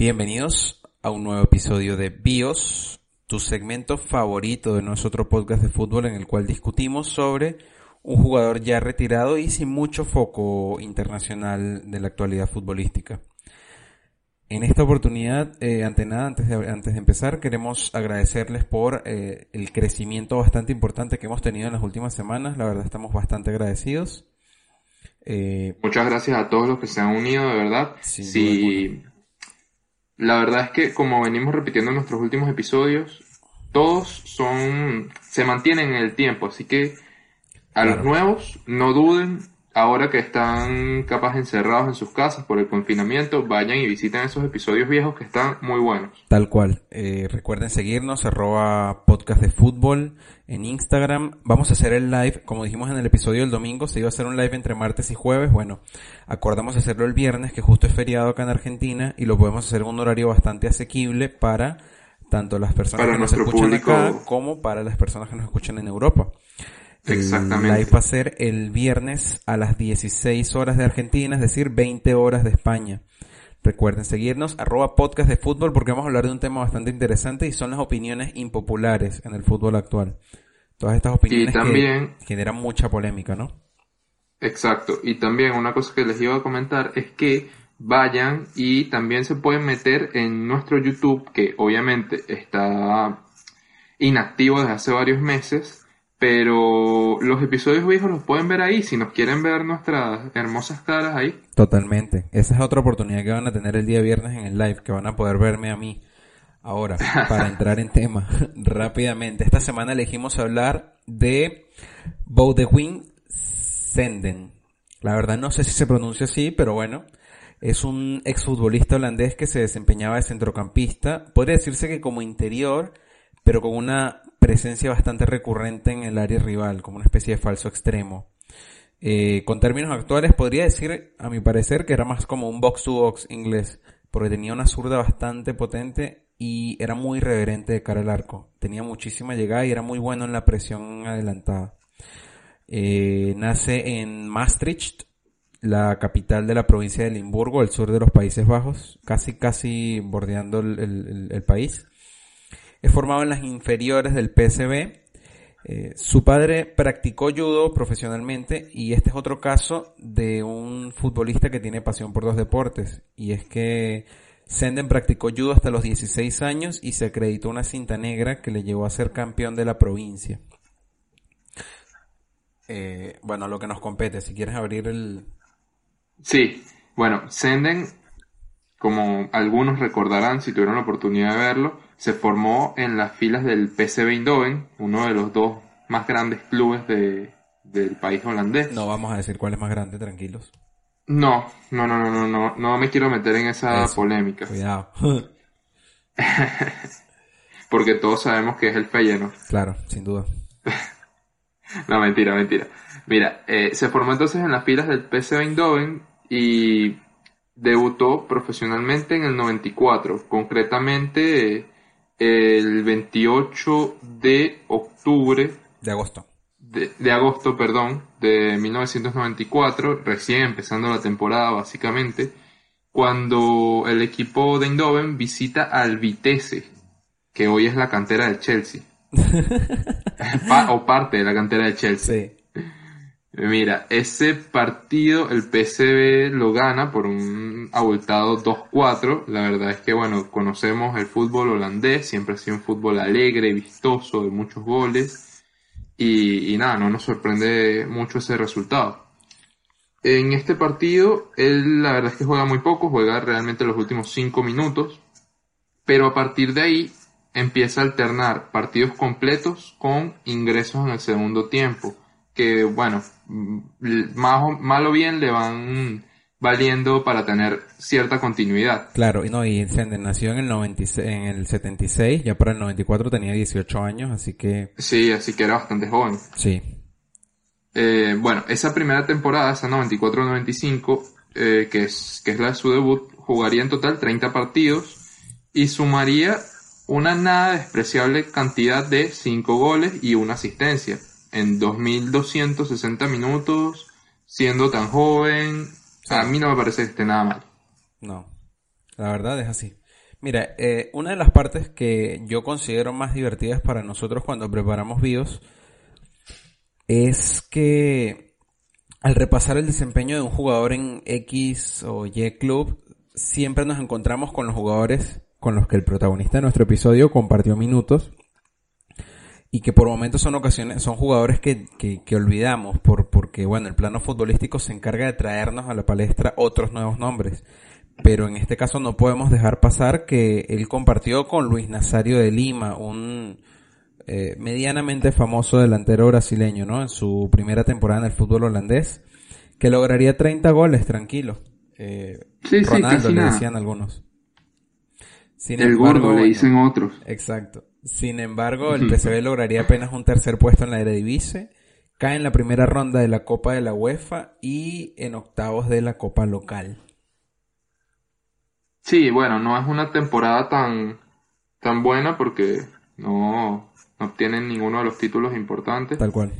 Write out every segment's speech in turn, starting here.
Bienvenidos a un nuevo episodio de BIOS, tu segmento favorito de nuestro podcast de fútbol en el cual discutimos sobre un jugador ya retirado y sin mucho foco internacional de la actualidad futbolística. En esta oportunidad, eh, ante nada, antes de, antes de empezar, queremos agradecerles por eh, el crecimiento bastante importante que hemos tenido en las últimas semanas. La verdad, estamos bastante agradecidos. Eh, Muchas gracias a todos los que se han unido, de verdad. Sí, la verdad es que, como venimos repitiendo en nuestros últimos episodios, todos son, se mantienen en el tiempo, así que a los nuevos, no duden, ahora que están capaz encerrados en sus casas por el confinamiento, vayan y visiten esos episodios viejos que están muy buenos. Tal cual. Eh, recuerden seguirnos, arroba podcast de fútbol en Instagram. Vamos a hacer el live, como dijimos en el episodio del domingo, se iba a hacer un live entre martes y jueves. Bueno, acordamos hacerlo el viernes, que justo es feriado acá en Argentina, y lo podemos hacer en un horario bastante asequible para tanto las personas que nos escuchan acá como para las personas que nos escuchan en Europa. Exactamente. El live va a ser el viernes a las 16 horas de Argentina, es decir, 20 horas de España. Recuerden seguirnos, arroba podcast de fútbol, porque vamos a hablar de un tema bastante interesante y son las opiniones impopulares en el fútbol actual. Todas estas opiniones que generan mucha polémica, ¿no? Exacto. Y también una cosa que les iba a comentar es que vayan y también se pueden meter en nuestro YouTube, que obviamente está inactivo desde hace varios meses, pero los episodios viejos los pueden ver ahí, si nos quieren ver nuestras hermosas caras ahí. Totalmente. Esa es otra oportunidad que van a tener el día viernes en el live, que van a poder verme a mí. Ahora, para entrar en tema rápidamente, esta semana elegimos hablar de Boudewijn Senden. La verdad no sé si se pronuncia así, pero bueno, es un exfutbolista holandés que se desempeñaba de centrocampista. Podría decirse que como interior, pero con una presencia bastante recurrente en el área rival, como una especie de falso extremo. Eh, con términos actuales podría decir, a mi parecer, que era más como un box-to-box inglés, porque tenía una zurda bastante potente y era muy reverente de cara al arco. Tenía muchísima llegada y era muy bueno en la presión adelantada. Eh, nace en Maastricht, la capital de la provincia de Limburgo, al sur de los Países Bajos, casi casi bordeando el país. Es formado en las inferiores del PSB. Eh, su padre practicó judo profesionalmente y este es otro caso de un futbolista que tiene pasión por dos deportes. Y es que Senden practicó judo hasta los 16 años y se acreditó una cinta negra que le llevó a ser campeón de la provincia. Eh, bueno, lo que nos compete, si quieres abrir el... Sí, bueno, Senden, como algunos recordarán si tuvieron la oportunidad de verlo, se formó en las filas del PSV Eindhoven, uno de los dos más grandes clubes de, del país holandés. No vamos a decir cuál es más grande, tranquilos. No, no, no, no, no, no, no me quiero meter en esa polémica. Cuidado. Porque todos sabemos que es el Feyenoord. Claro, sin duda. no, mentira, mentira. Mira, eh, se formó entonces en las filas del PSV Eindhoven y debutó profesionalmente en el 94, concretamente el 28 de octubre. De agosto. De, agosto, perdón, de 1994, recién empezando la temporada básicamente, cuando el equipo de Eindhoven visita al Vitesse, que hoy es la cantera del Chelsea. o parte de la cantera del Chelsea. Sí. Mira, ese partido el PSV lo gana por un abultado 2-4. La verdad es que, bueno, conocemos el fútbol holandés, siempre ha sido un fútbol alegre, vistoso, de muchos goles. Y, nada, no nos sorprende mucho ese resultado. En este partido, él la verdad es que juega muy poco, juega realmente los últimos 5 minutos. Pero a partir de ahí empieza a alternar partidos completos con ingresos en el segundo tiempo que, bueno, más o, mal o bien le van valiendo para tener cierta continuidad. Claro, y no, y Senden nació en el 96, en el 76, ya para el 94 tenía 18 años, así que... Sí, así que era bastante joven. Sí. Eh, bueno, esa primera temporada, esa 94-95, eh, que, es, que es la de su debut, jugaría en total 30 partidos y sumaría una nada despreciable cantidad de 5 goles y una asistencia en 2260 minutos, siendo tan joven, a mí no me parece que esté nada mal. No, la verdad es así. Mira, eh, una de las partes que yo considero más divertidas para nosotros cuando preparamos BIOS es que al repasar el desempeño de un jugador en X o Y club, siempre nos encontramos con los jugadores con los que el protagonista de nuestro episodio compartió minutos y que por momentos son ocasiones, son jugadores que, que, olvidamos por, porque bueno, el plano futbolístico se encarga de traernos a la palestra otros nuevos nombres. Pero en este caso no podemos dejar pasar que él compartió con Luis Nazario de Lima, un eh, medianamente famoso delantero brasileño, ¿no? En su primera temporada en el fútbol holandés, que lograría 30 goles, tranquilo. Eh, Ronaldo le decían algunos. Sin el gordo le dicen otros. Exacto. Sin embargo, el PSV lograría apenas un tercer puesto en la Eredivisie, cae en la primera ronda de la Copa de la UEFA y en octavos de la Copa local. Sí, bueno, no es una temporada tan, tan buena porque no, no obtienen ninguno de los títulos importantes. Tal cual.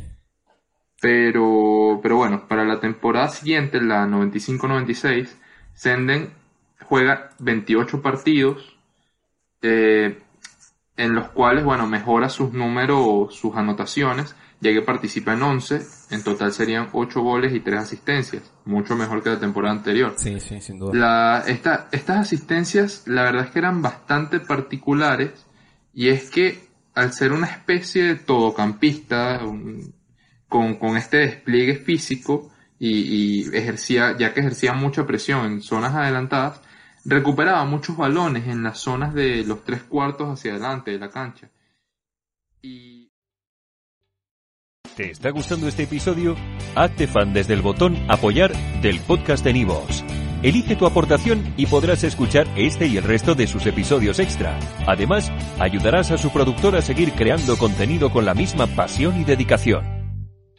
Pero, pero bueno, para la temporada siguiente, la 95-96, Senden juega 28 partidos. Eh, en los cuales, bueno, mejora sus números, sus anotaciones, ya que participa en 11, en total serían 8 goles y 3 asistencias, mucho mejor que la temporada anterior. Sí, sí, sin duda. La, esta, estas asistencias, la verdad es que eran bastante particulares, y es que al ser una especie de todocampista, con, con este despliegue físico, y, y ejercía, ya que ejercía mucha presión en zonas adelantadas, recuperaba muchos balones en las zonas de los tres cuartos hacia adelante de la cancha. Y... ¿Te está gustando este episodio? Hazte fan desde el botón apoyar del podcast de Nivos. Elige tu aportación y podrás escuchar este y el resto de sus episodios extra. Además, ayudarás a su productor a seguir creando contenido con la misma pasión y dedicación.